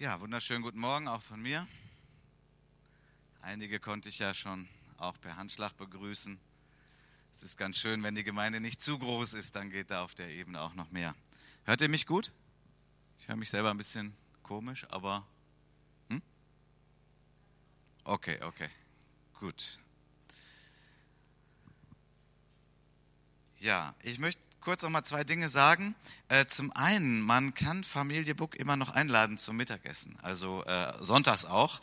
Ja, wunderschönen guten Morgen auch von mir. Einige konnte ich ja schon auch per Handschlag begrüßen. Es ist ganz schön, wenn die Gemeinde nicht zu groß ist, dann geht da auf der Ebene auch noch mehr. Hört ihr mich gut? Ich höre mich selber ein bisschen komisch, aber. Hm? Okay, okay, gut. Ja, ich möchte kurz noch mal zwei Dinge sagen. Äh, zum einen, man kann Familie Buck immer noch einladen zum Mittagessen, also äh, sonntags auch.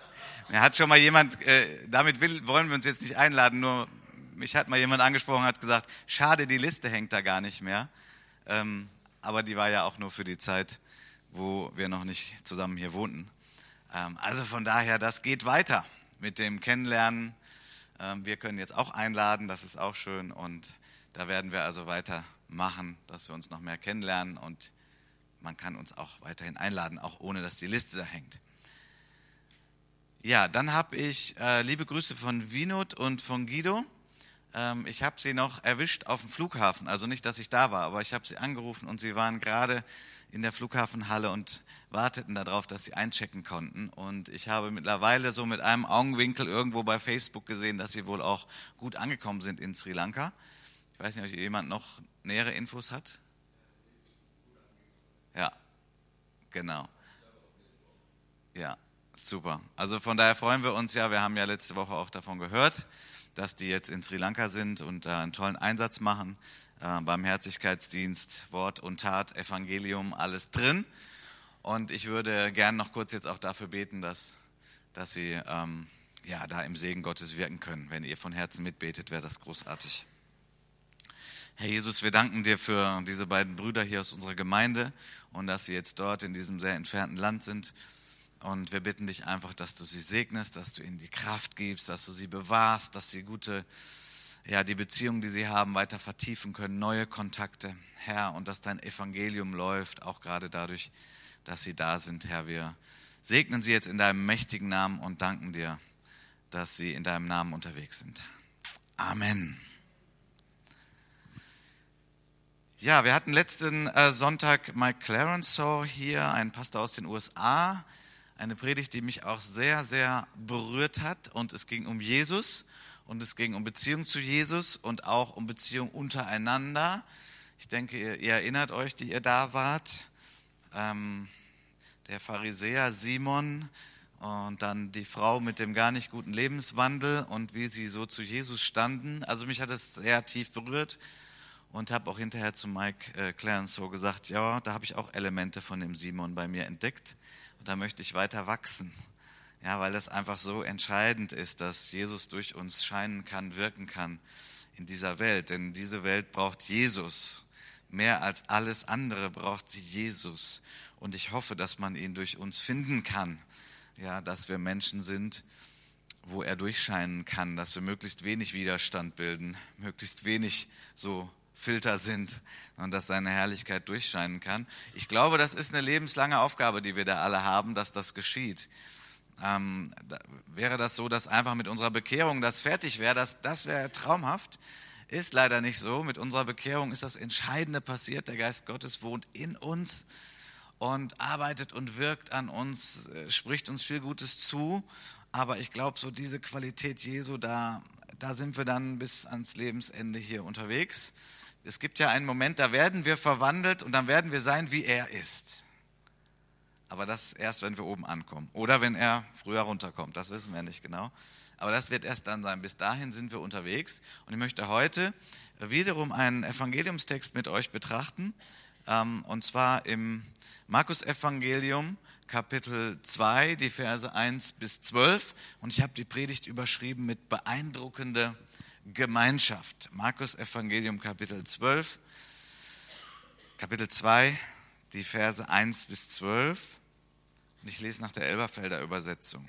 Mir hat schon mal jemand, äh, damit will, wollen wir uns jetzt nicht einladen, nur mich hat mal jemand angesprochen, hat gesagt, schade, die Liste hängt da gar nicht mehr. Ähm, aber die war ja auch nur für die Zeit, wo wir noch nicht zusammen hier wohnten. Ähm, also von daher, das geht weiter mit dem Kennenlernen. Ähm, wir können jetzt auch einladen, das ist auch schön und da werden wir also weitermachen, dass wir uns noch mehr kennenlernen und man kann uns auch weiterhin einladen, auch ohne dass die Liste da hängt. Ja, dann habe ich äh, liebe Grüße von Vinod und von Guido. Ähm, ich habe sie noch erwischt auf dem Flughafen, also nicht, dass ich da war, aber ich habe sie angerufen und sie waren gerade in der Flughafenhalle und warteten darauf, dass sie einchecken konnten. Und ich habe mittlerweile so mit einem Augenwinkel irgendwo bei Facebook gesehen, dass sie wohl auch gut angekommen sind in Sri Lanka. Ich weiß nicht, ob jemand noch nähere Infos hat. Ja, genau. Ja, super. Also von daher freuen wir uns ja. Wir haben ja letzte Woche auch davon gehört, dass die jetzt in Sri Lanka sind und da einen tollen Einsatz machen. Äh, Barmherzigkeitsdienst, Wort und Tat, Evangelium, alles drin. Und ich würde gerne noch kurz jetzt auch dafür beten, dass, dass Sie ähm, ja, da im Segen Gottes wirken können. Wenn ihr von Herzen mitbetet, wäre das großartig. Herr Jesus, wir danken dir für diese beiden Brüder hier aus unserer Gemeinde und dass sie jetzt dort in diesem sehr entfernten Land sind. Und wir bitten dich einfach, dass du sie segnest, dass du ihnen die Kraft gibst, dass du sie bewahrst, dass sie gute, ja, die Beziehungen, die sie haben, weiter vertiefen können, neue Kontakte, Herr, und dass dein Evangelium läuft, auch gerade dadurch, dass sie da sind, Herr. Wir segnen sie jetzt in deinem mächtigen Namen und danken dir, dass sie in deinem Namen unterwegs sind. Amen. Ja, wir hatten letzten äh, Sonntag Mike Clarenceau hier, ein Pastor aus den USA. Eine Predigt, die mich auch sehr, sehr berührt hat. Und es ging um Jesus und es ging um Beziehung zu Jesus und auch um Beziehung untereinander. Ich denke, ihr, ihr erinnert euch, die ihr da wart. Ähm, der Pharisäer Simon und dann die Frau mit dem gar nicht guten Lebenswandel und wie sie so zu Jesus standen. Also mich hat es sehr tief berührt und habe auch hinterher zu Mike äh, Clarence so gesagt, ja, da habe ich auch Elemente von dem Simon bei mir entdeckt und da möchte ich weiter wachsen. Ja, weil das einfach so entscheidend ist, dass Jesus durch uns scheinen kann, wirken kann in dieser Welt. Denn diese Welt braucht Jesus. Mehr als alles andere braucht sie Jesus. Und ich hoffe, dass man ihn durch uns finden kann. Ja, dass wir Menschen sind, wo er durchscheinen kann, dass wir möglichst wenig Widerstand bilden, möglichst wenig so Filter sind und dass seine Herrlichkeit durchscheinen kann. Ich glaube, das ist eine lebenslange Aufgabe, die wir da alle haben, dass das geschieht. Ähm, da wäre das so, dass einfach mit unserer Bekehrung das fertig wäre, das, das wäre traumhaft. Ist leider nicht so. Mit unserer Bekehrung ist das Entscheidende passiert. Der Geist Gottes wohnt in uns und arbeitet und wirkt an uns, äh, spricht uns viel Gutes zu. Aber ich glaube, so diese Qualität Jesu, da, da sind wir dann bis ans Lebensende hier unterwegs es gibt ja einen Moment, da werden wir verwandelt und dann werden wir sein, wie er ist. Aber das erst, wenn wir oben ankommen. Oder wenn er früher runterkommt, das wissen wir nicht genau. Aber das wird erst dann sein. Bis dahin sind wir unterwegs. Und ich möchte heute wiederum einen Evangeliumstext mit euch betrachten. Ähm, und zwar im Markus-Evangelium, Kapitel 2, die Verse 1 bis 12. Und ich habe die Predigt überschrieben mit beeindruckende Gemeinschaft. Markus Evangelium Kapitel 12, Kapitel 2, die Verse 1 bis 12. Und ich lese nach der Elberfelder Übersetzung.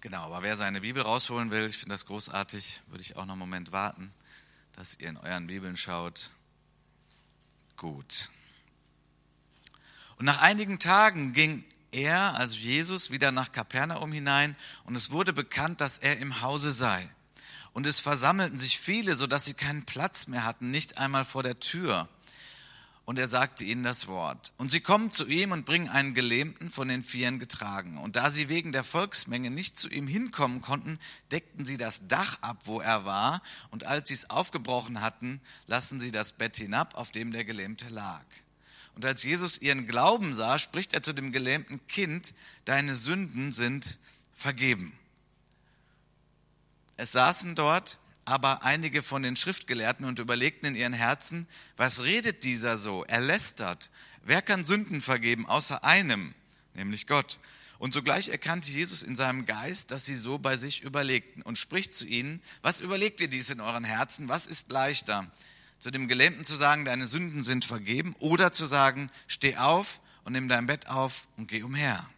Genau, aber wer seine Bibel rausholen will, ich finde das großartig, würde ich auch noch einen Moment warten, dass ihr in euren Bibeln schaut. Gut. Und nach einigen Tagen ging er, also Jesus, wieder nach Kapernaum hinein und es wurde bekannt, dass er im Hause sei. Und es versammelten sich viele, sodass sie keinen Platz mehr hatten, nicht einmal vor der Tür. und er sagte ihnen das Wort. Und sie kommen zu ihm und bringen einen Gelähmten von den Vieren getragen. Und da sie wegen der Volksmenge nicht zu ihm hinkommen konnten, deckten sie das Dach ab, wo er war. Und als sie es aufgebrochen hatten, lassen sie das Bett hinab, auf dem der Gelähmte lag. Und als Jesus ihren Glauben sah, spricht er zu dem gelähmten Kind, deine Sünden sind vergeben. Es saßen dort aber einige von den Schriftgelehrten und überlegten in ihren Herzen, was redet dieser so? Er lästert. Wer kann Sünden vergeben außer einem, nämlich Gott? Und sogleich erkannte Jesus in seinem Geist, dass sie so bei sich überlegten und spricht zu ihnen, was überlegt ihr dies in euren Herzen? Was ist leichter? Zu dem Gelähmten zu sagen, deine Sünden sind vergeben oder zu sagen, steh auf und nimm dein Bett auf und geh umher.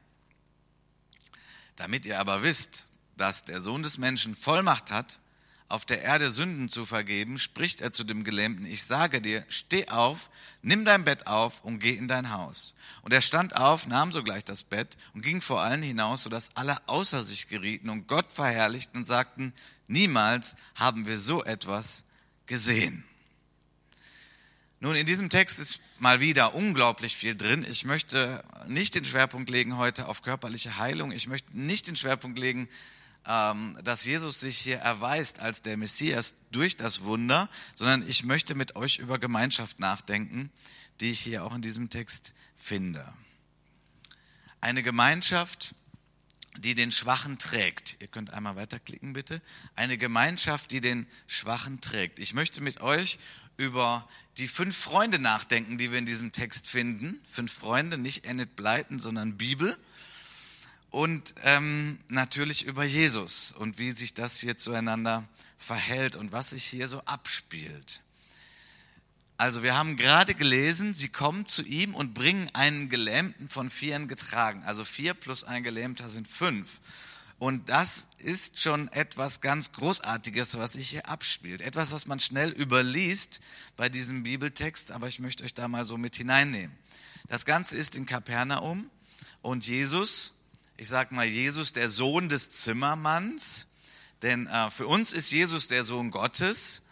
Damit ihr aber wisst, dass der Sohn des Menschen Vollmacht hat, auf der Erde Sünden zu vergeben, spricht er zu dem Gelähmten, ich sage dir, steh auf, nimm dein Bett auf und geh in dein Haus. Und er stand auf, nahm sogleich das Bett und ging vor allen hinaus, sodass alle außer sich gerieten und Gott verherrlichten und sagten, niemals haben wir so etwas gesehen. Nun, in diesem Text ist mal wieder unglaublich viel drin. Ich möchte nicht den Schwerpunkt legen heute auf körperliche Heilung. Ich möchte nicht den Schwerpunkt legen ähm, dass Jesus sich hier erweist als der Messias durch das Wunder, sondern ich möchte mit euch über Gemeinschaft nachdenken, die ich hier auch in diesem Text finde. Eine Gemeinschaft, die den Schwachen trägt. Ihr könnt einmal weiterklicken, bitte. Eine Gemeinschaft, die den Schwachen trägt. Ich möchte mit euch über die fünf Freunde nachdenken, die wir in diesem Text finden. Fünf Freunde, nicht Enid Blyton, sondern Bibel und ähm, natürlich über Jesus und wie sich das hier zueinander verhält und was sich hier so abspielt. Also wir haben gerade gelesen, sie kommen zu ihm und bringen einen Gelähmten von vieren getragen. Also vier plus ein Gelähmter sind fünf. Und das ist schon etwas ganz Großartiges, was sich hier abspielt. Etwas, was man schnell überliest bei diesem Bibeltext, aber ich möchte euch da mal so mit hineinnehmen. Das Ganze ist in Kapernaum und Jesus ich sage mal, Jesus der Sohn des Zimmermanns. Denn äh, für uns ist Jesus der Sohn Gottes.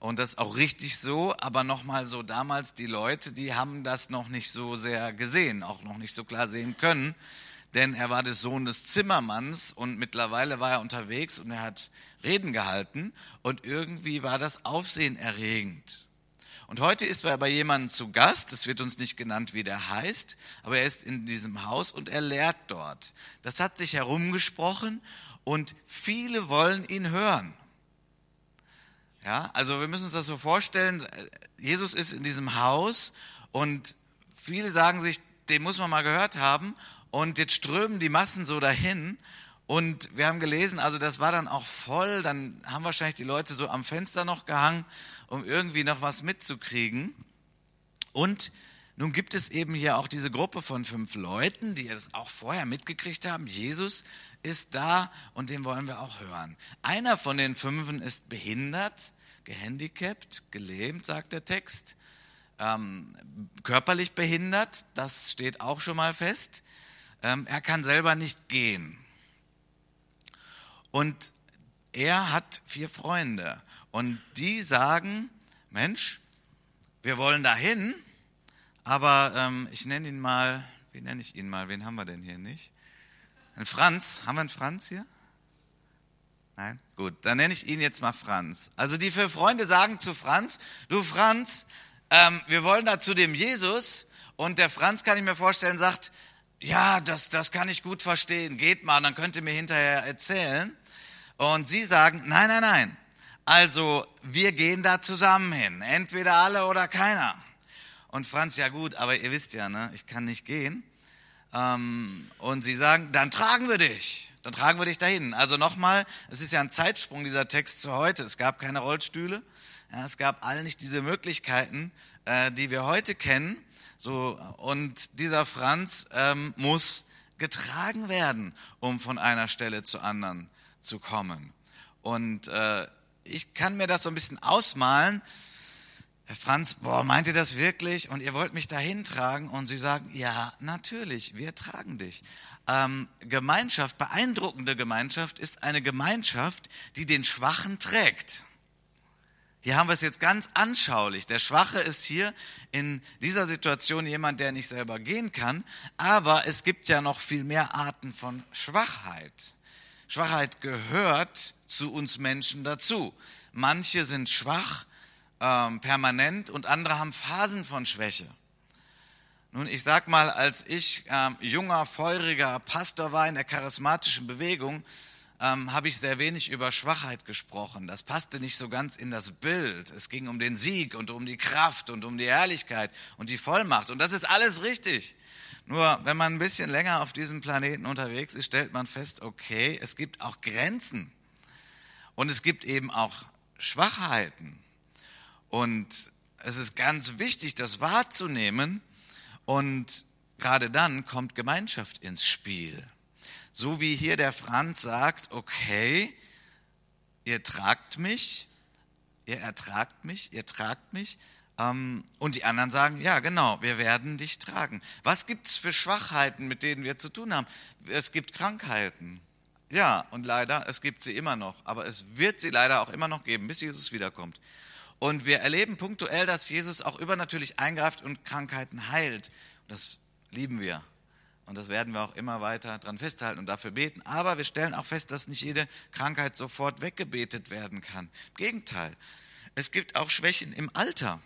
Und das ist auch richtig so, aber nochmal so damals die Leute, die haben das noch nicht so sehr gesehen, auch noch nicht so klar sehen können, denn er war der Sohn des Zimmermanns und mittlerweile war er unterwegs und er hat Reden gehalten und irgendwie war das aufsehenerregend. Und heute ist er bei jemandem zu Gast, es wird uns nicht genannt, wie der heißt, aber er ist in diesem Haus und er lehrt dort. Das hat sich herumgesprochen und viele wollen ihn hören. Ja, also wir müssen uns das so vorstellen, Jesus ist in diesem Haus und viele sagen sich, den muss man mal gehört haben und jetzt strömen die Massen so dahin und wir haben gelesen, also das war dann auch voll, dann haben wahrscheinlich die Leute so am Fenster noch gehangen um irgendwie noch was mitzukriegen. Und nun gibt es eben hier auch diese Gruppe von fünf Leuten, die das auch vorher mitgekriegt haben. Jesus ist da und den wollen wir auch hören. Einer von den Fünfen ist behindert, gehandicapt, gelähmt, sagt der Text. Ähm, körperlich behindert, das steht auch schon mal fest. Ähm, er kann selber nicht gehen. Und er hat vier Freunde. Und die sagen, Mensch, wir wollen dahin, aber ähm, ich nenne ihn mal, wie nenne ich ihn mal, wen haben wir denn hier nicht? Ein Franz, haben wir einen Franz hier? Nein? Gut, dann nenne ich ihn jetzt mal Franz. Also die vier Freunde sagen zu Franz, du Franz, ähm, wir wollen da zu dem Jesus und der Franz, kann ich mir vorstellen, sagt, ja, das, das kann ich gut verstehen, geht mal, dann könnt ihr mir hinterher erzählen. Und sie sagen, nein, nein, nein, also wir gehen da zusammen hin, entweder alle oder keiner. Und Franz, ja gut, aber ihr wisst ja, ne, ich kann nicht gehen. Ähm, und sie sagen, dann tragen wir dich, dann tragen wir dich dahin. Also nochmal, es ist ja ein Zeitsprung dieser Text zu heute. Es gab keine Rollstühle, ja, es gab all nicht diese Möglichkeiten, äh, die wir heute kennen. So und dieser Franz ähm, muss getragen werden, um von einer Stelle zur anderen zu kommen. Und äh, ich kann mir das so ein bisschen ausmalen. Herr Franz, boah, meint ihr das wirklich? Und ihr wollt mich dahin tragen? Und sie sagen, ja, natürlich, wir tragen dich. Ähm, Gemeinschaft, beeindruckende Gemeinschaft ist eine Gemeinschaft, die den Schwachen trägt. Hier haben wir es jetzt ganz anschaulich. Der Schwache ist hier in dieser Situation jemand, der nicht selber gehen kann. Aber es gibt ja noch viel mehr Arten von Schwachheit. Schwachheit gehört zu uns Menschen dazu. Manche sind schwach ähm, permanent und andere haben Phasen von Schwäche. Nun, ich sag mal, als ich ähm, junger, feuriger Pastor war in der charismatischen Bewegung, ähm, habe ich sehr wenig über Schwachheit gesprochen. Das passte nicht so ganz in das Bild. Es ging um den Sieg und um die Kraft und um die Herrlichkeit und die Vollmacht. Und das ist alles richtig. Nur wenn man ein bisschen länger auf diesem Planeten unterwegs ist, stellt man fest, okay, es gibt auch Grenzen. Und es gibt eben auch Schwachheiten. Und es ist ganz wichtig, das wahrzunehmen. Und gerade dann kommt Gemeinschaft ins Spiel. So wie hier der Franz sagt, okay, ihr tragt mich, ihr ertragt mich, ihr tragt mich. Ähm, und die anderen sagen, ja genau, wir werden dich tragen. Was gibt es für Schwachheiten, mit denen wir zu tun haben? Es gibt Krankheiten. Ja, und leider, es gibt sie immer noch. Aber es wird sie leider auch immer noch geben, bis Jesus wiederkommt. Und wir erleben punktuell, dass Jesus auch übernatürlich eingreift und Krankheiten heilt. Das lieben wir. Und das werden wir auch immer weiter dran festhalten und dafür beten. Aber wir stellen auch fest, dass nicht jede Krankheit sofort weggebetet werden kann. Im Gegenteil, es gibt auch Schwächen im Alter.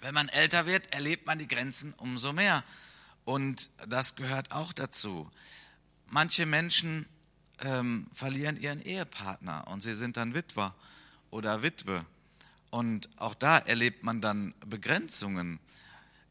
Wenn man älter wird, erlebt man die Grenzen umso mehr. Und das gehört auch dazu. Manche Menschen ähm, verlieren ihren Ehepartner und sie sind dann Witwer oder Witwe. Und auch da erlebt man dann Begrenzungen.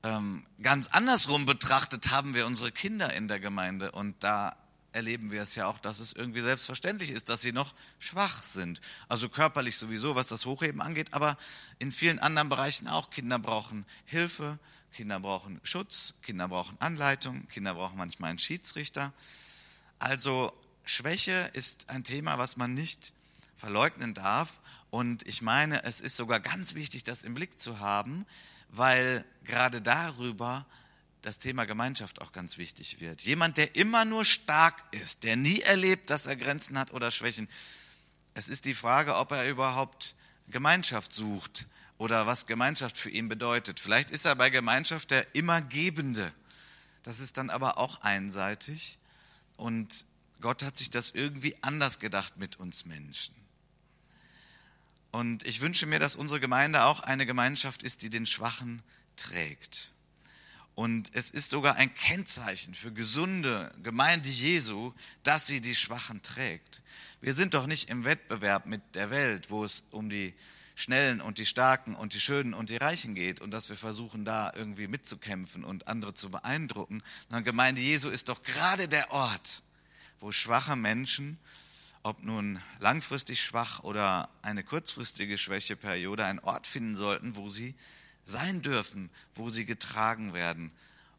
Ähm, ganz andersrum betrachtet haben wir unsere Kinder in der Gemeinde und da erleben wir es ja auch, dass es irgendwie selbstverständlich ist, dass sie noch schwach sind. Also körperlich sowieso, was das Hochheben angeht, aber in vielen anderen Bereichen auch. Kinder brauchen Hilfe, Kinder brauchen Schutz, Kinder brauchen Anleitung, Kinder brauchen manchmal einen Schiedsrichter. Also Schwäche ist ein Thema, was man nicht verleugnen darf. Und ich meine, es ist sogar ganz wichtig, das im Blick zu haben, weil gerade darüber das Thema Gemeinschaft auch ganz wichtig wird. Jemand, der immer nur stark ist, der nie erlebt, dass er Grenzen hat oder Schwächen. Es ist die Frage, ob er überhaupt Gemeinschaft sucht oder was Gemeinschaft für ihn bedeutet. Vielleicht ist er bei Gemeinschaft der immer Gebende. Das ist dann aber auch einseitig und Gott hat sich das irgendwie anders gedacht mit uns Menschen. Und ich wünsche mir, dass unsere Gemeinde auch eine Gemeinschaft ist, die den Schwachen trägt. Und es ist sogar ein Kennzeichen für gesunde Gemeinde Jesu, dass sie die Schwachen trägt. Wir sind doch nicht im Wettbewerb mit der Welt, wo es um die Schnellen und die Starken und die Schönen und die Reichen geht und dass wir versuchen, da irgendwie mitzukämpfen und andere zu beeindrucken. Sondern Gemeinde Jesu ist doch gerade der Ort, wo schwache Menschen ob nun langfristig schwach oder eine kurzfristige Schwächeperiode, einen Ort finden sollten, wo sie sein dürfen, wo sie getragen werden.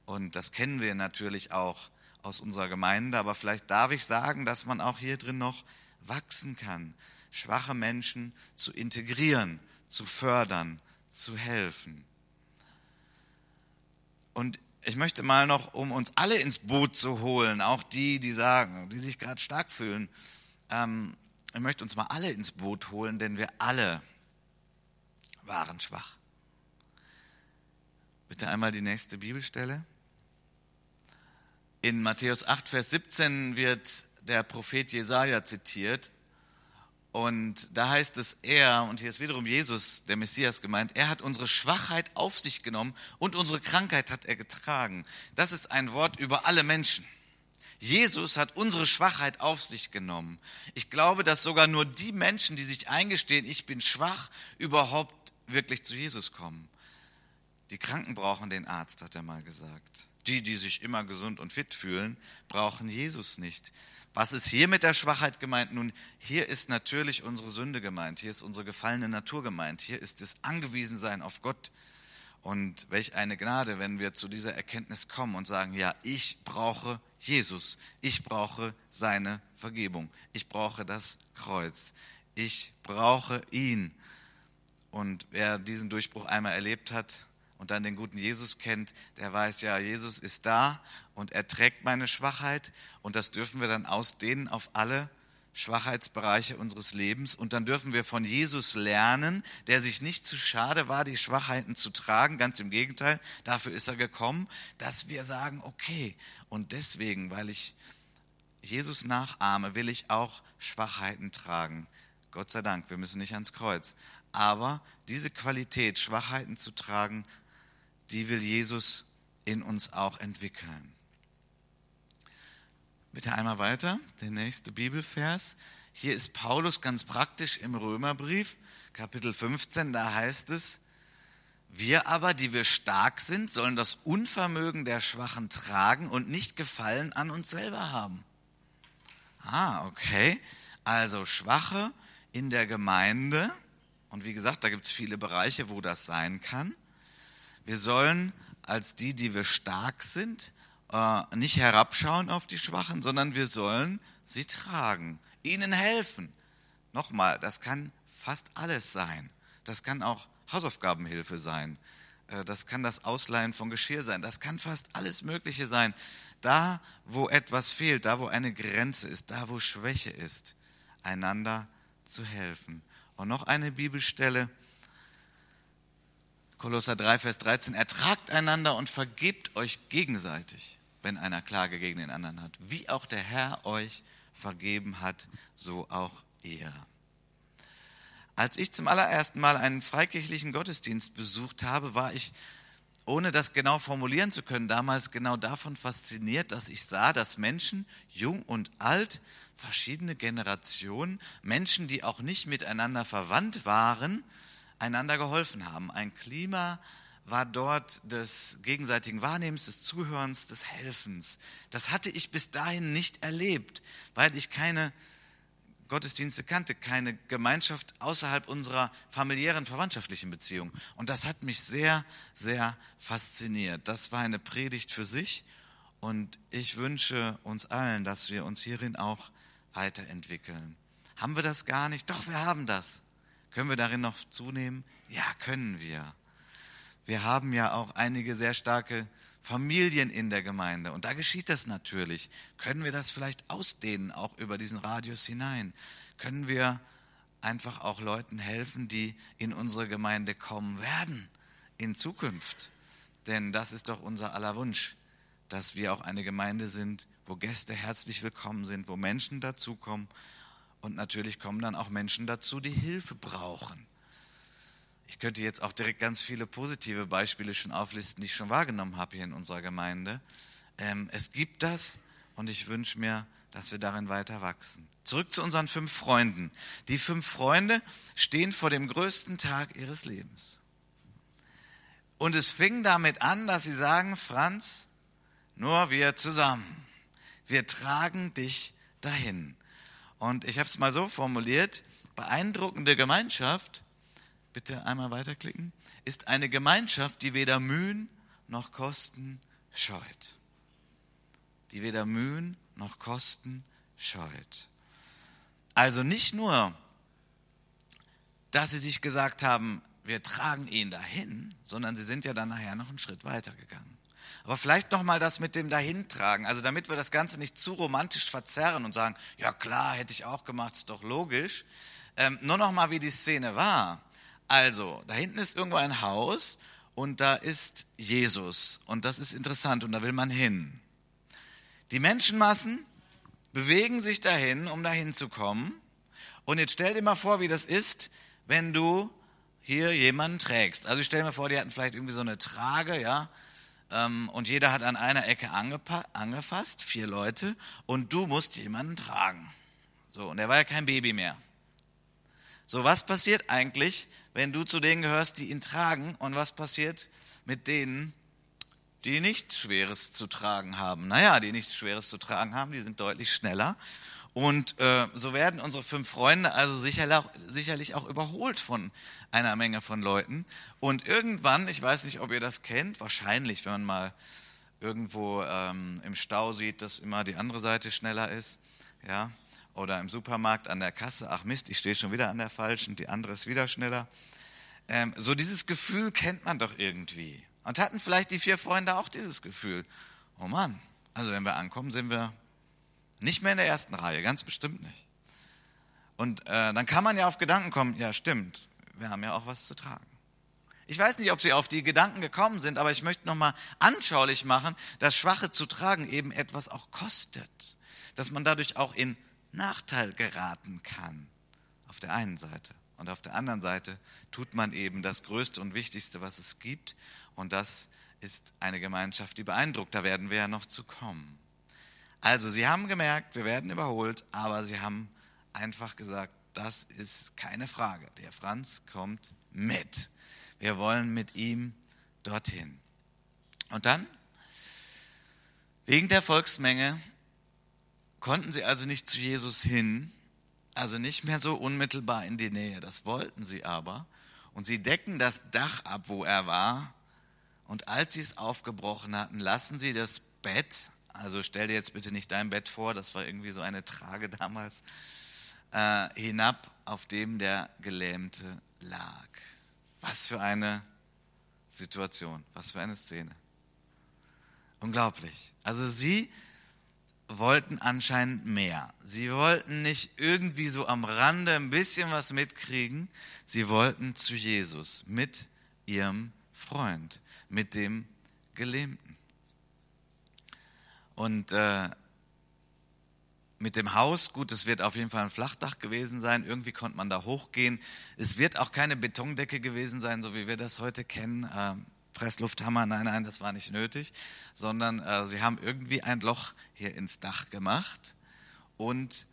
Und das kennen wir natürlich auch aus unserer Gemeinde, aber vielleicht darf ich sagen, dass man auch hier drin noch wachsen kann, schwache Menschen zu integrieren, zu fördern, zu helfen. Und ich möchte mal noch, um uns alle ins Boot zu holen, auch die, die sagen, die sich gerade stark fühlen, ähm, ich möchte uns mal alle ins Boot holen, denn wir alle waren schwach. Bitte einmal die nächste Bibelstelle. In Matthäus 8, Vers 17 wird der Prophet Jesaja zitiert. Und da heißt es, er, und hier ist wiederum Jesus, der Messias gemeint, er hat unsere Schwachheit auf sich genommen und unsere Krankheit hat er getragen. Das ist ein Wort über alle Menschen. Jesus hat unsere Schwachheit auf sich genommen. Ich glaube, dass sogar nur die Menschen, die sich eingestehen, ich bin schwach, überhaupt wirklich zu Jesus kommen. Die Kranken brauchen den Arzt, hat er mal gesagt. Die, die sich immer gesund und fit fühlen, brauchen Jesus nicht. Was ist hier mit der Schwachheit gemeint? Nun, hier ist natürlich unsere Sünde gemeint. Hier ist unsere gefallene Natur gemeint. Hier ist das Angewiesensein auf Gott und welch eine Gnade, wenn wir zu dieser Erkenntnis kommen und sagen, ja, ich brauche Jesus, ich brauche seine Vergebung, ich brauche das Kreuz, ich brauche ihn. Und wer diesen Durchbruch einmal erlebt hat und dann den guten Jesus kennt, der weiß ja, Jesus ist da und er trägt meine Schwachheit. Und das dürfen wir dann ausdehnen auf alle, Schwachheitsbereiche unseres Lebens und dann dürfen wir von Jesus lernen, der sich nicht zu schade war, die Schwachheiten zu tragen. Ganz im Gegenteil, dafür ist er gekommen, dass wir sagen, okay, und deswegen, weil ich Jesus nachahme, will ich auch Schwachheiten tragen. Gott sei Dank, wir müssen nicht ans Kreuz. Aber diese Qualität, Schwachheiten zu tragen, die will Jesus in uns auch entwickeln. Bitte einmal weiter, der nächste Bibelvers. Hier ist Paulus ganz praktisch im Römerbrief, Kapitel 15, da heißt es, wir aber, die wir stark sind, sollen das Unvermögen der Schwachen tragen und nicht Gefallen an uns selber haben. Ah, okay. Also Schwache in der Gemeinde. Und wie gesagt, da gibt es viele Bereiche, wo das sein kann. Wir sollen als die, die wir stark sind, äh, nicht herabschauen auf die Schwachen, sondern wir sollen sie tragen, ihnen helfen. Nochmal, das kann fast alles sein. Das kann auch Hausaufgabenhilfe sein. Äh, das kann das Ausleihen von Geschirr sein. Das kann fast alles Mögliche sein. Da, wo etwas fehlt, da, wo eine Grenze ist, da, wo Schwäche ist, einander zu helfen. Und noch eine Bibelstelle, Kolosser 3, Vers 13, ertragt einander und vergebt euch gegenseitig, wenn einer Klage gegen den anderen hat. Wie auch der Herr euch vergeben hat, so auch ihr. Als ich zum allerersten Mal einen freikirchlichen Gottesdienst besucht habe, war ich, ohne das genau formulieren zu können, damals genau davon fasziniert, dass ich sah, dass Menschen, jung und alt, verschiedene Generationen, Menschen, die auch nicht miteinander verwandt waren, einander geholfen haben. Ein Klima war dort des gegenseitigen Wahrnehmens, des Zuhörens, des Helfens. Das hatte ich bis dahin nicht erlebt, weil ich keine Gottesdienste kannte, keine Gemeinschaft außerhalb unserer familiären, verwandtschaftlichen Beziehung. Und das hat mich sehr, sehr fasziniert. Das war eine Predigt für sich. Und ich wünsche uns allen, dass wir uns hierin auch weiterentwickeln. Haben wir das gar nicht? Doch, wir haben das. Können wir darin noch zunehmen? Ja, können wir. Wir haben ja auch einige sehr starke Familien in der Gemeinde. Und da geschieht das natürlich. Können wir das vielleicht ausdehnen, auch über diesen Radius hinein? Können wir einfach auch Leuten helfen, die in unsere Gemeinde kommen werden in Zukunft? Denn das ist doch unser aller Wunsch, dass wir auch eine Gemeinde sind, wo Gäste herzlich willkommen sind, wo Menschen dazukommen. Und natürlich kommen dann auch Menschen dazu, die Hilfe brauchen. Ich könnte jetzt auch direkt ganz viele positive Beispiele schon auflisten, die ich schon wahrgenommen habe hier in unserer Gemeinde. Ähm, es gibt das und ich wünsche mir, dass wir darin weiter wachsen. Zurück zu unseren fünf Freunden. Die fünf Freunde stehen vor dem größten Tag ihres Lebens. Und es fing damit an, dass sie sagen, Franz, nur wir zusammen, wir tragen dich dahin. Und ich habe es mal so formuliert, beeindruckende Gemeinschaft bitte einmal weiterklicken, ist eine Gemeinschaft, die weder Mühen noch Kosten scheut. Die weder Mühen noch Kosten scheut. Also nicht nur, dass sie sich gesagt haben, wir tragen ihn dahin, sondern sie sind ja dann nachher noch einen Schritt weiter gegangen. Aber vielleicht nochmal das mit dem Dahintragen, also damit wir das Ganze nicht zu romantisch verzerren und sagen, ja klar, hätte ich auch gemacht, ist doch logisch. Ähm, nur nochmal, wie die Szene war. Also, da hinten ist irgendwo ein Haus und da ist Jesus. Und das ist interessant und da will man hin. Die Menschenmassen bewegen sich dahin, um dahin zu kommen. Und jetzt stell dir mal vor, wie das ist, wenn du hier jemanden trägst. Also ich stell mir vor, die hatten vielleicht irgendwie so eine Trage, ja, und jeder hat an einer Ecke angefasst, vier Leute, und du musst jemanden tragen. So, und er war ja kein Baby mehr. So, was passiert eigentlich, wenn du zu denen gehörst, die ihn tragen. Und was passiert mit denen, die nichts Schweres zu tragen haben? Naja, die nichts Schweres zu tragen haben, die sind deutlich schneller. Und äh, so werden unsere fünf Freunde also sicherlich auch, sicherlich auch überholt von einer Menge von Leuten. Und irgendwann, ich weiß nicht, ob ihr das kennt, wahrscheinlich, wenn man mal irgendwo ähm, im Stau sieht, dass immer die andere Seite schneller ist, ja, oder im Supermarkt an der Kasse, ach Mist, ich stehe schon wieder an der falschen, die andere ist wieder schneller. Ähm, so dieses Gefühl kennt man doch irgendwie. Und hatten vielleicht die vier Freunde auch dieses Gefühl. Oh Mann, also wenn wir ankommen, sind wir nicht mehr in der ersten Reihe, ganz bestimmt nicht. Und äh, dann kann man ja auf Gedanken kommen, ja stimmt, wir haben ja auch was zu tragen. Ich weiß nicht, ob Sie auf die Gedanken gekommen sind, aber ich möchte nochmal anschaulich machen, dass Schwache zu tragen eben etwas auch kostet. Dass man dadurch auch in Nachteil geraten kann. Auf der einen Seite. Und auf der anderen Seite tut man eben das Größte und Wichtigste, was es gibt. Und das ist eine Gemeinschaft, die beeindruckt. Da werden wir ja noch zu kommen. Also, Sie haben gemerkt, wir werden überholt, aber Sie haben einfach gesagt, das ist keine Frage. Der Franz kommt mit. Wir wollen mit ihm dorthin. Und dann, wegen der Volksmenge, konnten sie also nicht zu Jesus hin, also nicht mehr so unmittelbar in die Nähe. Das wollten sie aber. Und sie decken das Dach ab, wo er war. Und als sie es aufgebrochen hatten, lassen sie das Bett, also stell dir jetzt bitte nicht dein Bett vor, das war irgendwie so eine Trage damals, äh, hinab, auf dem der Gelähmte lag. Was für eine Situation, was für eine Szene. Unglaublich. Also sie wollten anscheinend mehr. Sie wollten nicht irgendwie so am Rande ein bisschen was mitkriegen. Sie wollten zu Jesus mit ihrem Freund, mit dem Gelähmten. Und äh, mit dem Haus, gut, es wird auf jeden Fall ein Flachdach gewesen sein, irgendwie konnte man da hochgehen. Es wird auch keine Betondecke gewesen sein, so wie wir das heute kennen. Äh, Presslufthammer, nein, nein, das war nicht nötig, sondern äh, sie haben irgendwie ein Loch hier ins Dach gemacht und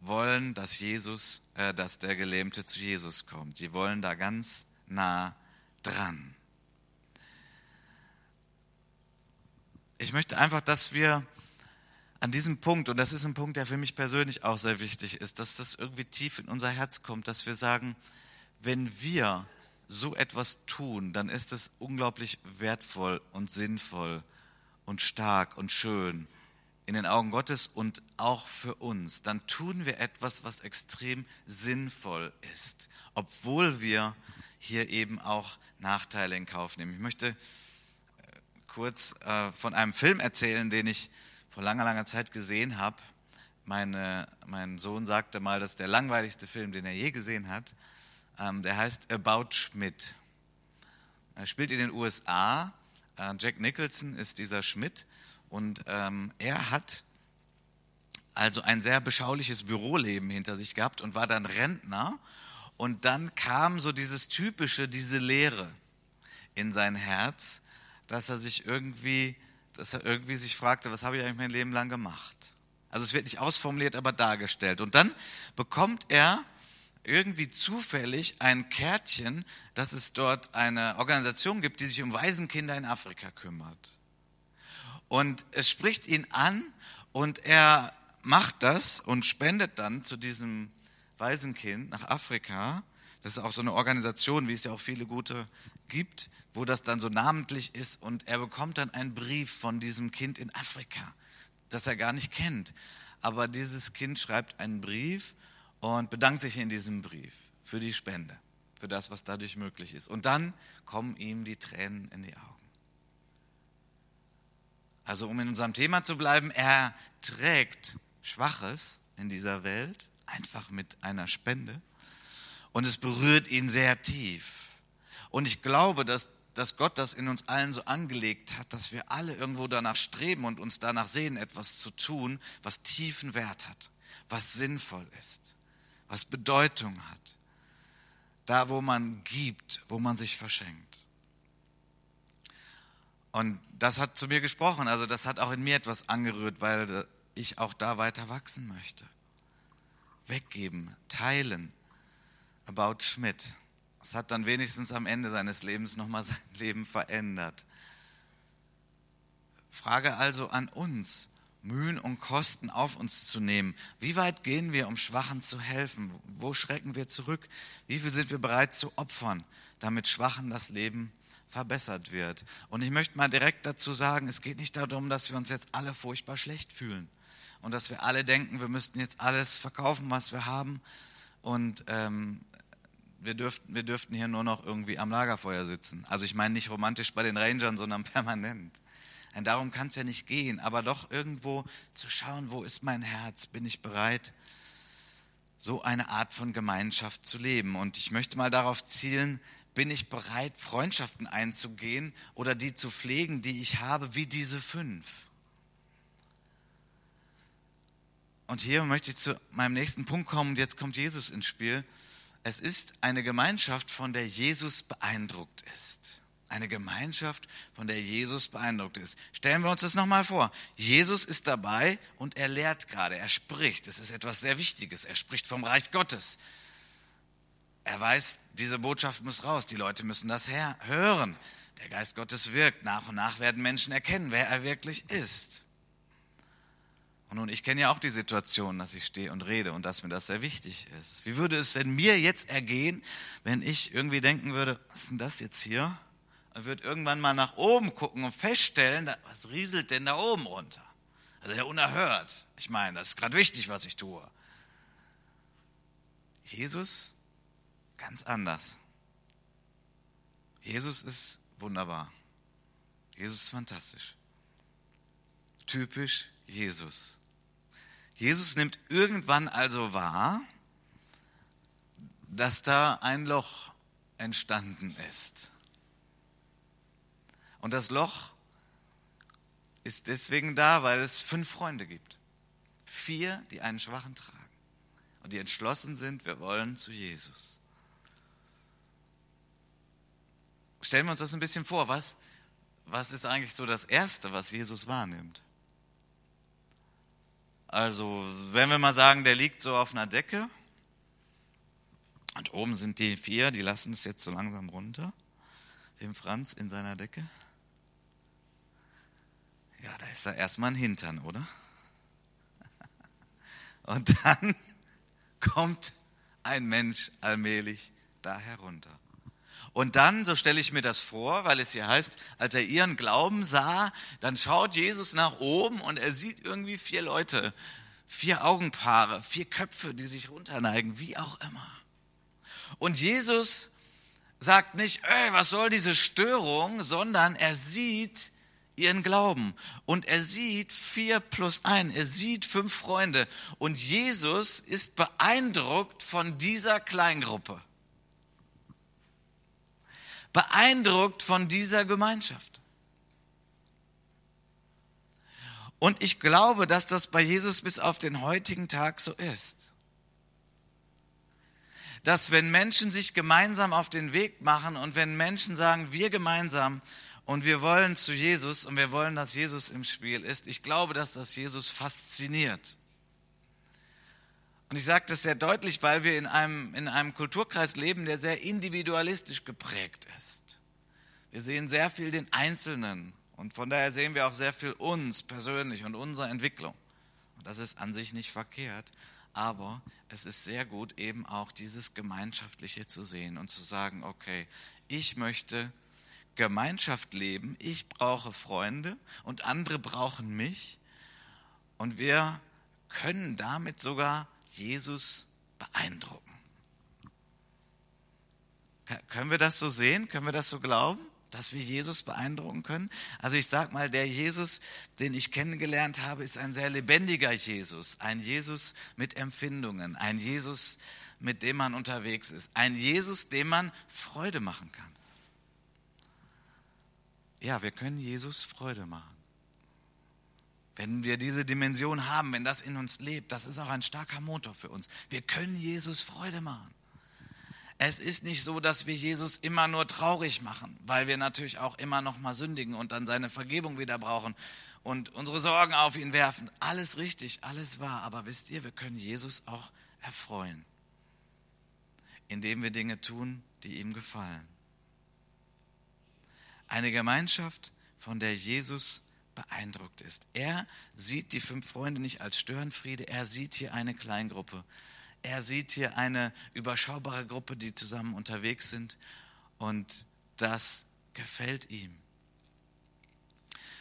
wollen, dass Jesus, äh, dass der Gelähmte zu Jesus kommt. Sie wollen da ganz nah dran. Ich möchte einfach, dass wir an diesem Punkt, und das ist ein Punkt, der für mich persönlich auch sehr wichtig ist, dass das irgendwie tief in unser Herz kommt, dass wir sagen, wenn wir so etwas tun, dann ist es unglaublich wertvoll und sinnvoll und stark und schön in den Augen Gottes und auch für uns. Dann tun wir etwas, was extrem sinnvoll ist, obwohl wir hier eben auch Nachteile in Kauf nehmen. Ich möchte kurz äh, von einem Film erzählen, den ich vor langer, langer Zeit gesehen habe. Meine, mein Sohn sagte mal, das ist der langweiligste Film, den er je gesehen hat. Ähm, der heißt About Schmidt. Er spielt in den USA. Äh, Jack Nicholson ist dieser Schmidt. Und ähm, er hat also ein sehr beschauliches Büroleben hinter sich gehabt und war dann Rentner. Und dann kam so dieses typische, diese Leere in sein Herz, dass er sich irgendwie dass er irgendwie sich fragte, was habe ich eigentlich mein Leben lang gemacht? Also es wird nicht ausformuliert, aber dargestellt. Und dann bekommt er irgendwie zufällig ein Kärtchen, dass es dort eine Organisation gibt, die sich um Waisenkinder in Afrika kümmert. Und es spricht ihn an und er macht das und spendet dann zu diesem Waisenkind nach Afrika. Das ist auch so eine Organisation, wie es ja auch viele gute gibt, wo das dann so namentlich ist und er bekommt dann einen Brief von diesem Kind in Afrika, das er gar nicht kennt. Aber dieses Kind schreibt einen Brief und bedankt sich in diesem Brief für die Spende, für das, was dadurch möglich ist. Und dann kommen ihm die Tränen in die Augen. Also um in unserem Thema zu bleiben, er trägt Schwaches in dieser Welt einfach mit einer Spende und es berührt ihn sehr tief. Und ich glaube, dass, dass Gott das in uns allen so angelegt hat, dass wir alle irgendwo danach streben und uns danach sehen, etwas zu tun, was tiefen Wert hat, was sinnvoll ist, was Bedeutung hat. Da, wo man gibt, wo man sich verschenkt. Und das hat zu mir gesprochen, also das hat auch in mir etwas angerührt, weil ich auch da weiter wachsen möchte. Weggeben, teilen. About Schmidt. Es hat dann wenigstens am Ende seines Lebens nochmal sein Leben verändert. Frage also an uns, Mühen und Kosten auf uns zu nehmen. Wie weit gehen wir, um Schwachen zu helfen? Wo schrecken wir zurück? Wie viel sind wir bereit zu opfern, damit Schwachen das Leben verbessert wird? Und ich möchte mal direkt dazu sagen, es geht nicht darum, dass wir uns jetzt alle furchtbar schlecht fühlen und dass wir alle denken, wir müssten jetzt alles verkaufen, was wir haben und ähm, wir dürften, wir dürften hier nur noch irgendwie am Lagerfeuer sitzen. Also ich meine nicht romantisch bei den Rangern, sondern permanent. Und darum kann es ja nicht gehen, aber doch irgendwo zu schauen, wo ist mein Herz? Bin ich bereit, so eine Art von Gemeinschaft zu leben. Und ich möchte mal darauf zielen, bin ich bereit, Freundschaften einzugehen oder die zu pflegen, die ich habe, wie diese fünf. Und hier möchte ich zu meinem nächsten Punkt kommen. Jetzt kommt Jesus ins Spiel. Es ist eine Gemeinschaft, von der Jesus beeindruckt ist. Eine Gemeinschaft, von der Jesus beeindruckt ist. Stellen wir uns das nochmal vor. Jesus ist dabei und er lehrt gerade, er spricht. Es ist etwas sehr Wichtiges. Er spricht vom Reich Gottes. Er weiß, diese Botschaft muss raus. Die Leute müssen das hören. Der Geist Gottes wirkt. Nach und nach werden Menschen erkennen, wer er wirklich ist. Und nun, ich kenne ja auch die Situation, dass ich stehe und rede und dass mir das sehr wichtig ist. Wie würde es denn mir jetzt ergehen, wenn ich irgendwie denken würde, was ist denn das jetzt hier? Und würde irgendwann mal nach oben gucken und feststellen, was rieselt denn da oben runter? Also ja unerhört. Ich meine, das ist gerade wichtig, was ich tue. Jesus ganz anders. Jesus ist wunderbar. Jesus ist fantastisch. Typisch Jesus. Jesus nimmt irgendwann also wahr, dass da ein Loch entstanden ist. Und das Loch ist deswegen da, weil es fünf Freunde gibt. Vier, die einen Schwachen tragen und die entschlossen sind, wir wollen zu Jesus. Stellen wir uns das ein bisschen vor, was, was ist eigentlich so das Erste, was Jesus wahrnimmt? Also, wenn wir mal sagen, der liegt so auf einer Decke und oben sind die vier, die lassen es jetzt so langsam runter, dem Franz in seiner Decke. Ja, da ist da erstmal ein Hintern, oder? Und dann kommt ein Mensch allmählich da herunter. Und dann, so stelle ich mir das vor, weil es hier heißt, als er ihren Glauben sah, dann schaut Jesus nach oben und er sieht irgendwie vier Leute, vier Augenpaare, vier Köpfe, die sich runterneigen, wie auch immer. Und Jesus sagt nicht, ey, was soll diese Störung, sondern er sieht ihren Glauben. Und er sieht vier plus ein, er sieht fünf Freunde. Und Jesus ist beeindruckt von dieser Kleingruppe beeindruckt von dieser Gemeinschaft. Und ich glaube, dass das bei Jesus bis auf den heutigen Tag so ist. Dass wenn Menschen sich gemeinsam auf den Weg machen und wenn Menschen sagen, wir gemeinsam und wir wollen zu Jesus und wir wollen, dass Jesus im Spiel ist, ich glaube, dass das Jesus fasziniert. Und ich sage das sehr deutlich, weil wir in einem, in einem Kulturkreis leben, der sehr individualistisch geprägt ist. Wir sehen sehr viel den Einzelnen und von daher sehen wir auch sehr viel uns persönlich und unsere Entwicklung. Und das ist an sich nicht verkehrt, aber es ist sehr gut, eben auch dieses Gemeinschaftliche zu sehen und zu sagen, okay, ich möchte Gemeinschaft leben, ich brauche Freunde und andere brauchen mich und wir können damit sogar Jesus beeindrucken. Können wir das so sehen? Können wir das so glauben, dass wir Jesus beeindrucken können? Also ich sage mal, der Jesus, den ich kennengelernt habe, ist ein sehr lebendiger Jesus, ein Jesus mit Empfindungen, ein Jesus, mit dem man unterwegs ist, ein Jesus, dem man Freude machen kann. Ja, wir können Jesus Freude machen. Wenn wir diese Dimension haben, wenn das in uns lebt, das ist auch ein starker Motor für uns. Wir können Jesus Freude machen. Es ist nicht so, dass wir Jesus immer nur traurig machen, weil wir natürlich auch immer noch mal sündigen und dann seine Vergebung wieder brauchen und unsere Sorgen auf ihn werfen. Alles richtig, alles wahr. Aber wisst ihr, wir können Jesus auch erfreuen, indem wir Dinge tun, die ihm gefallen. Eine Gemeinschaft, von der Jesus beeindruckt ist. Er sieht die fünf Freunde nicht als Störenfriede, er sieht hier eine Kleingruppe. Er sieht hier eine überschaubare Gruppe, die zusammen unterwegs sind und das gefällt ihm.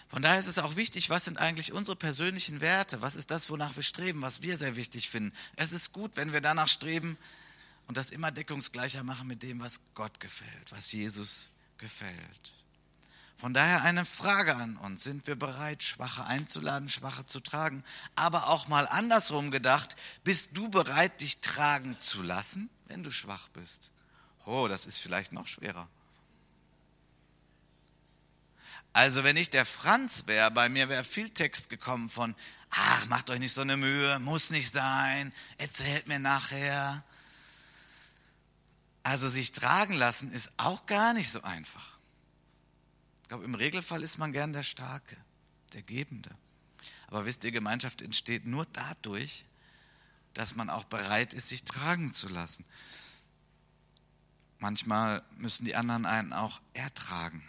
Von daher ist es auch wichtig, was sind eigentlich unsere persönlichen Werte? Was ist das, wonach wir streben, was wir sehr wichtig finden? Es ist gut, wenn wir danach streben und das immer deckungsgleicher machen mit dem, was Gott gefällt, was Jesus gefällt. Von daher eine Frage an uns. Sind wir bereit, Schwache einzuladen, Schwache zu tragen? Aber auch mal andersrum gedacht, bist du bereit, dich tragen zu lassen, wenn du schwach bist? Oh, das ist vielleicht noch schwerer. Also wenn ich der Franz wäre, bei mir wäre viel Text gekommen von, ach, macht euch nicht so eine Mühe, muss nicht sein, erzählt mir nachher. Also sich tragen lassen ist auch gar nicht so einfach. Ich glaube, im Regelfall ist man gern der Starke, der Gebende. Aber wisst ihr, Gemeinschaft entsteht nur dadurch, dass man auch bereit ist, sich tragen zu lassen. Manchmal müssen die anderen einen auch ertragen.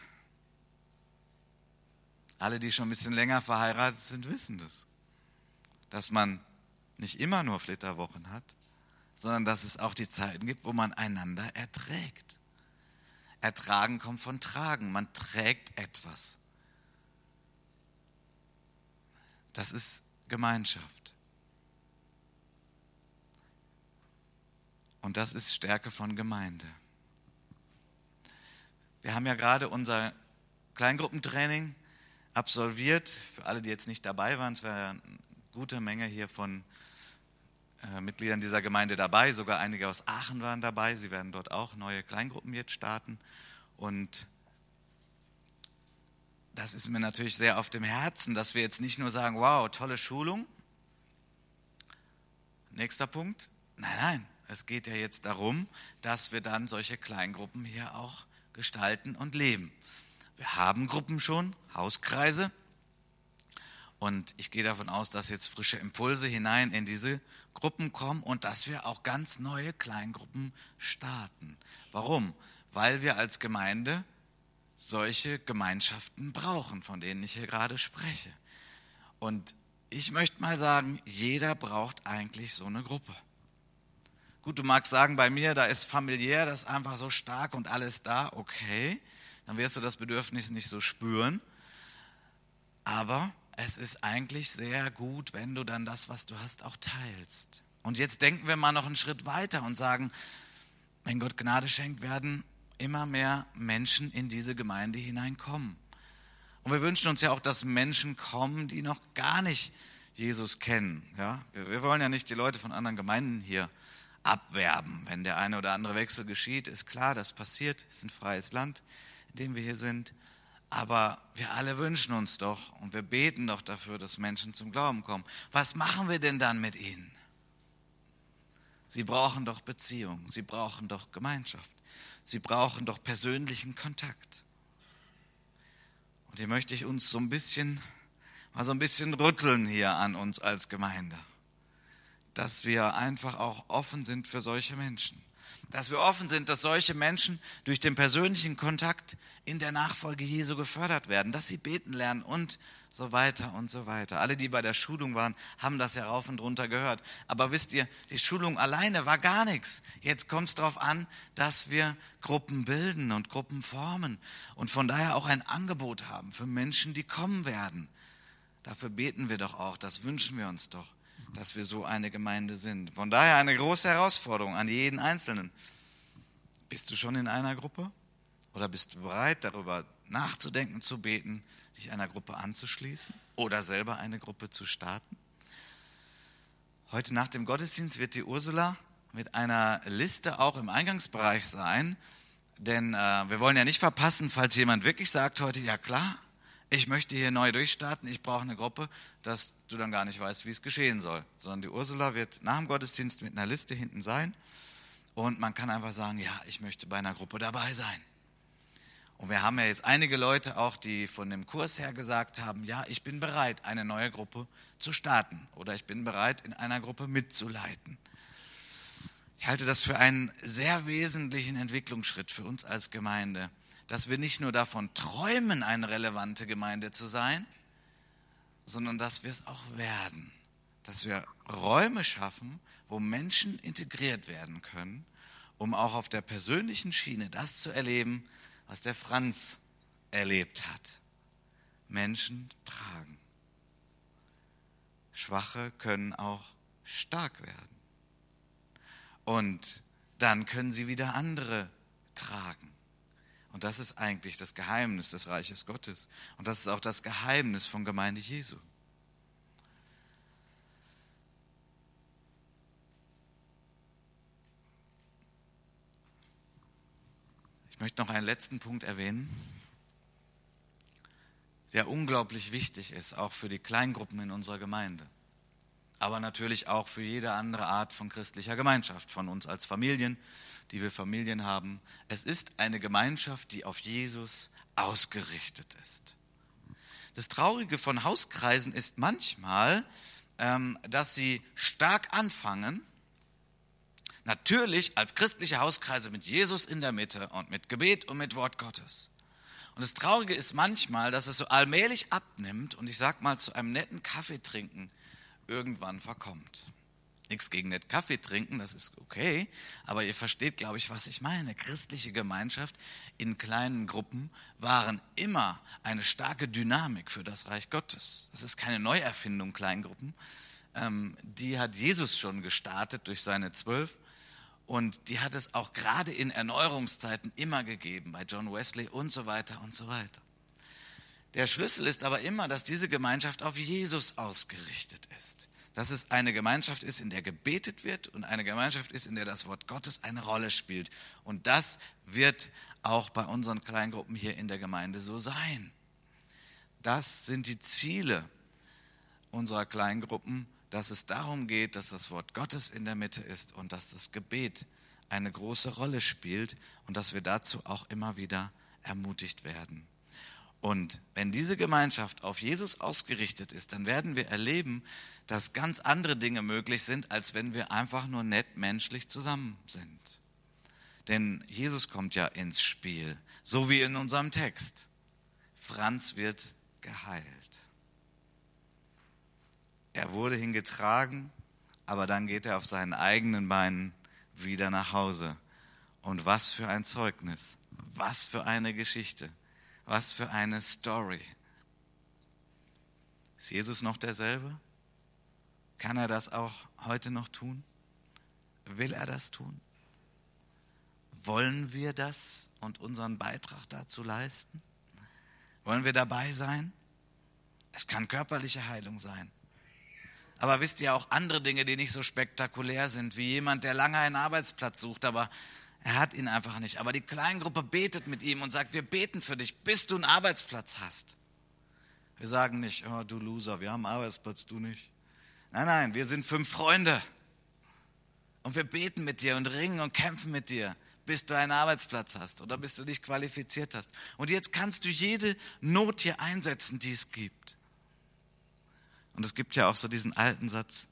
Alle, die schon ein bisschen länger verheiratet sind, wissen das. Dass man nicht immer nur Flitterwochen hat, sondern dass es auch die Zeiten gibt, wo man einander erträgt. Ertragen kommt von tragen. Man trägt etwas. Das ist Gemeinschaft. Und das ist Stärke von Gemeinde. Wir haben ja gerade unser Kleingruppentraining absolviert. Für alle, die jetzt nicht dabei waren, es war eine gute Menge hier von äh, Mitgliedern dieser Gemeinde dabei. Sogar einige aus Aachen waren dabei. Sie werden dort auch neue Kleingruppen jetzt starten. Und das ist mir natürlich sehr auf dem Herzen, dass wir jetzt nicht nur sagen, wow, tolle Schulung. Nächster Punkt. Nein, nein, es geht ja jetzt darum, dass wir dann solche Kleingruppen hier auch gestalten und leben. Wir haben Gruppen schon, Hauskreise. Und ich gehe davon aus, dass jetzt frische Impulse hinein in diese Gruppen kommen und dass wir auch ganz neue Kleingruppen starten. Warum? Weil wir als Gemeinde solche Gemeinschaften brauchen, von denen ich hier gerade spreche. Und ich möchte mal sagen, jeder braucht eigentlich so eine Gruppe. Gut, du magst sagen, bei mir, da ist familiär das ist einfach so stark und alles da, okay dann wirst du das Bedürfnis nicht so spüren. Aber es ist eigentlich sehr gut, wenn du dann das, was du hast, auch teilst. Und jetzt denken wir mal noch einen Schritt weiter und sagen, wenn Gott Gnade schenkt, werden immer mehr Menschen in diese Gemeinde hineinkommen. Und wir wünschen uns ja auch, dass Menschen kommen, die noch gar nicht Jesus kennen. Ja? Wir wollen ja nicht die Leute von anderen Gemeinden hier abwerben. Wenn der eine oder andere Wechsel geschieht, ist klar, das passiert, ist ein freies Land in dem wir hier sind. Aber wir alle wünschen uns doch und wir beten doch dafür, dass Menschen zum Glauben kommen. Was machen wir denn dann mit ihnen? Sie brauchen doch Beziehung, sie brauchen doch Gemeinschaft, sie brauchen doch persönlichen Kontakt. Und hier möchte ich uns so ein bisschen, mal so ein bisschen rütteln hier an uns als Gemeinde, dass wir einfach auch offen sind für solche Menschen dass wir offen sind, dass solche Menschen durch den persönlichen Kontakt in der Nachfolge Jesu gefördert werden, dass sie beten lernen und so weiter und so weiter. Alle, die bei der Schulung waren, haben das ja rauf und runter gehört. Aber wisst ihr, die Schulung alleine war gar nichts. Jetzt kommt es darauf an, dass wir Gruppen bilden und Gruppen formen und von daher auch ein Angebot haben für Menschen, die kommen werden. Dafür beten wir doch auch, das wünschen wir uns doch dass wir so eine Gemeinde sind. Von daher eine große Herausforderung an jeden Einzelnen. Bist du schon in einer Gruppe? Oder bist du bereit, darüber nachzudenken, zu beten, dich einer Gruppe anzuschließen oder selber eine Gruppe zu starten? Heute nach dem Gottesdienst wird die Ursula mit einer Liste auch im Eingangsbereich sein, denn äh, wir wollen ja nicht verpassen, falls jemand wirklich sagt heute, ja klar, ich möchte hier neu durchstarten, ich brauche eine Gruppe, dass du dann gar nicht weißt, wie es geschehen soll. Sondern die Ursula wird nach dem Gottesdienst mit einer Liste hinten sein und man kann einfach sagen, ja, ich möchte bei einer Gruppe dabei sein. Und wir haben ja jetzt einige Leute auch, die von dem Kurs her gesagt haben, ja, ich bin bereit, eine neue Gruppe zu starten oder ich bin bereit, in einer Gruppe mitzuleiten. Ich halte das für einen sehr wesentlichen Entwicklungsschritt für uns als Gemeinde dass wir nicht nur davon träumen, eine relevante Gemeinde zu sein, sondern dass wir es auch werden. Dass wir Räume schaffen, wo Menschen integriert werden können, um auch auf der persönlichen Schiene das zu erleben, was der Franz erlebt hat. Menschen tragen. Schwache können auch stark werden. Und dann können sie wieder andere tragen. Und das ist eigentlich das Geheimnis des Reiches Gottes. Und das ist auch das Geheimnis von Gemeinde Jesu. Ich möchte noch einen letzten Punkt erwähnen, der unglaublich wichtig ist, auch für die Kleingruppen in unserer Gemeinde aber natürlich auch für jede andere Art von christlicher Gemeinschaft, von uns als Familien, die wir Familien haben. Es ist eine Gemeinschaft, die auf Jesus ausgerichtet ist. Das Traurige von Hauskreisen ist manchmal, ähm, dass sie stark anfangen, natürlich als christliche Hauskreise mit Jesus in der Mitte und mit Gebet und mit Wort Gottes. Und das Traurige ist manchmal, dass es so allmählich abnimmt und ich sag mal zu einem netten Kaffee trinken irgendwann verkommt. Nichts gegen nett Kaffee trinken, das ist okay, aber ihr versteht, glaube ich, was ich meine. Christliche Gemeinschaft in kleinen Gruppen waren immer eine starke Dynamik für das Reich Gottes. Das ist keine Neuerfindung, Kleingruppen. Ähm, die hat Jesus schon gestartet durch seine zwölf und die hat es auch gerade in Erneuerungszeiten immer gegeben, bei John Wesley und so weiter und so weiter. Der Schlüssel ist aber immer, dass diese Gemeinschaft auf Jesus ausgerichtet ist. Dass es eine Gemeinschaft ist, in der gebetet wird und eine Gemeinschaft ist, in der das Wort Gottes eine Rolle spielt. Und das wird auch bei unseren Kleingruppen hier in der Gemeinde so sein. Das sind die Ziele unserer Kleingruppen, dass es darum geht, dass das Wort Gottes in der Mitte ist und dass das Gebet eine große Rolle spielt und dass wir dazu auch immer wieder ermutigt werden. Und wenn diese Gemeinschaft auf Jesus ausgerichtet ist, dann werden wir erleben, dass ganz andere Dinge möglich sind, als wenn wir einfach nur nett menschlich zusammen sind. Denn Jesus kommt ja ins Spiel, so wie in unserem Text. Franz wird geheilt. Er wurde hingetragen, aber dann geht er auf seinen eigenen Beinen wieder nach Hause. Und was für ein Zeugnis, was für eine Geschichte. Was für eine Story. Ist Jesus noch derselbe? Kann er das auch heute noch tun? Will er das tun? Wollen wir das und unseren Beitrag dazu leisten? Wollen wir dabei sein? Es kann körperliche Heilung sein. Aber wisst ihr auch andere Dinge, die nicht so spektakulär sind, wie jemand, der lange einen Arbeitsplatz sucht, aber er hat ihn einfach nicht. Aber die Kleingruppe betet mit ihm und sagt, wir beten für dich, bis du einen Arbeitsplatz hast. Wir sagen nicht, oh, du Loser, wir haben einen Arbeitsplatz, du nicht. Nein, nein, wir sind fünf Freunde. Und wir beten mit dir und ringen und kämpfen mit dir, bis du einen Arbeitsplatz hast oder bis du dich qualifiziert hast. Und jetzt kannst du jede Not hier einsetzen, die es gibt. Und es gibt ja auch so diesen alten Satz,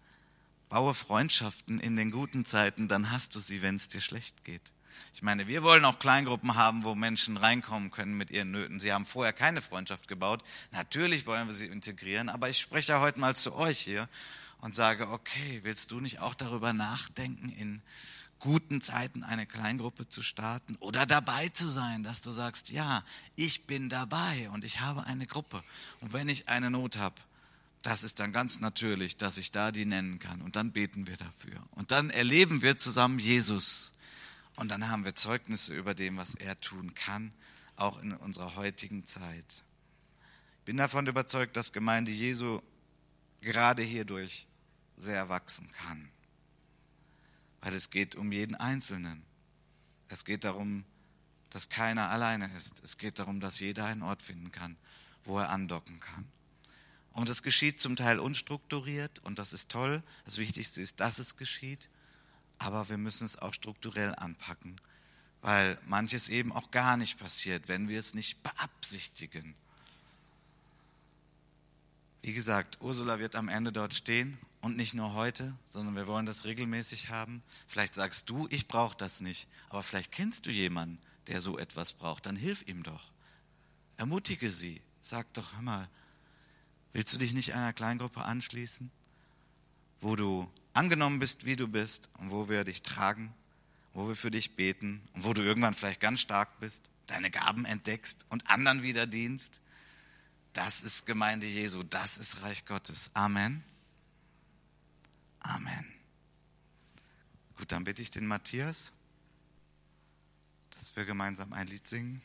baue Freundschaften in den guten Zeiten, dann hast du sie, wenn es dir schlecht geht. Ich meine, wir wollen auch Kleingruppen haben, wo Menschen reinkommen können mit ihren Nöten. Sie haben vorher keine Freundschaft gebaut. Natürlich wollen wir sie integrieren, aber ich spreche ja heute mal zu euch hier und sage, okay, willst du nicht auch darüber nachdenken, in guten Zeiten eine Kleingruppe zu starten oder dabei zu sein, dass du sagst, ja, ich bin dabei und ich habe eine Gruppe. Und wenn ich eine Not habe, das ist dann ganz natürlich, dass ich da die nennen kann. Und dann beten wir dafür. Und dann erleben wir zusammen Jesus. Und dann haben wir Zeugnisse über dem, was er tun kann, auch in unserer heutigen Zeit. Ich bin davon überzeugt, dass Gemeinde Jesu gerade hierdurch sehr wachsen kann. Weil es geht um jeden Einzelnen. Es geht darum, dass keiner alleine ist. Es geht darum, dass jeder einen Ort finden kann, wo er andocken kann. Und es geschieht zum Teil unstrukturiert und das ist toll. Das Wichtigste ist, dass es geschieht aber wir müssen es auch strukturell anpacken, weil manches eben auch gar nicht passiert, wenn wir es nicht beabsichtigen. Wie gesagt, Ursula wird am Ende dort stehen und nicht nur heute, sondern wir wollen das regelmäßig haben. Vielleicht sagst du, ich brauche das nicht, aber vielleicht kennst du jemanden, der so etwas braucht, dann hilf ihm doch. Ermutige sie, sag doch, hör mal, willst du dich nicht einer Kleingruppe anschließen, wo du angenommen bist, wie du bist und wo wir dich tragen, wo wir für dich beten und wo du irgendwann vielleicht ganz stark bist, deine Gaben entdeckst und anderen wieder dienst. Das ist Gemeinde Jesu, das ist Reich Gottes. Amen. Amen. Gut, dann bitte ich den Matthias, dass wir gemeinsam ein Lied singen.